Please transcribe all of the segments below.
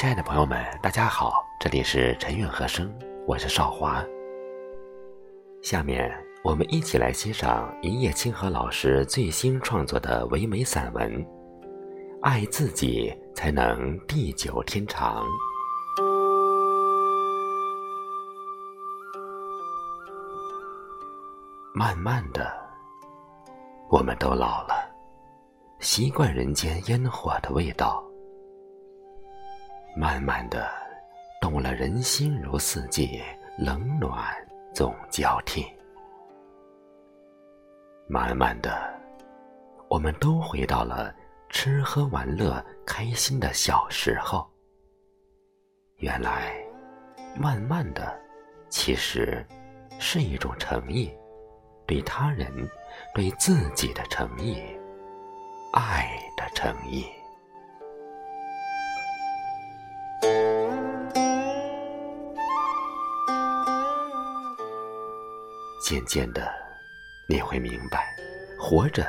亲爱的朋友们，大家好，这里是陈韵和声，我是少华。下面我们一起来欣赏一叶清河老师最新创作的唯美散文《爱自己才能地久天长》。慢慢的，我们都老了，习惯人间烟火的味道。慢慢的，懂了人心如四季，冷暖总交替。慢慢的，我们都回到了吃喝玩乐、开心的小时候。原来，慢慢的，其实是一种诚意，对他人、对自己的诚意，爱的诚意。渐渐的，你会明白，活着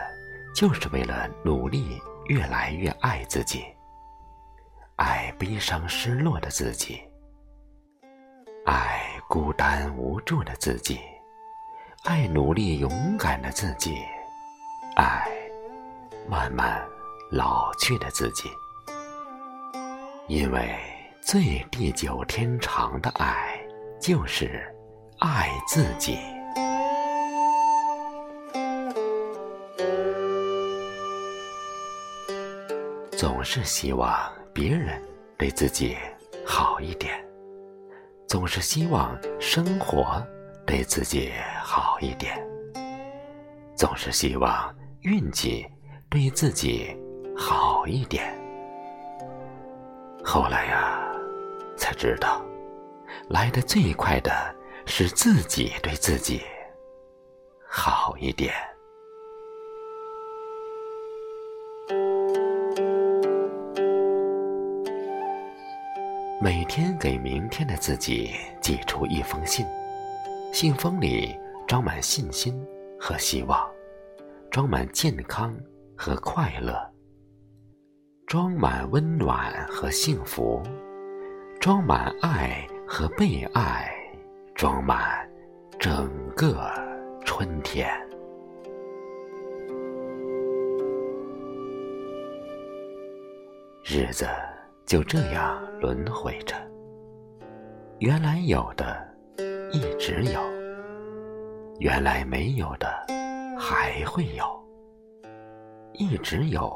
就是为了努力越来越爱自己，爱悲伤失落的自己，爱孤单无助的自己，爱努力勇敢的自己，爱慢慢老去的自己。因为最地久天长的爱，就是爱自己。总是希望别人对自己好一点，总是希望生活对自己好一点，总是希望运气对自己好一点。后来呀，才知道，来的最快的是自己对自己好一点。每天给明天的自己寄出一封信，信封里装满信心和希望，装满健康和快乐，装满温暖和幸福，装满爱和被爱，装满整个春天。日子。就这样轮回着，原来有的一直有，原来没有的还会有，一直有，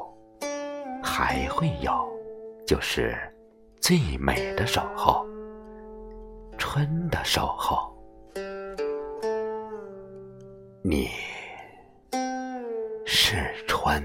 还会有，就是最美的守候，春的守候。你是春。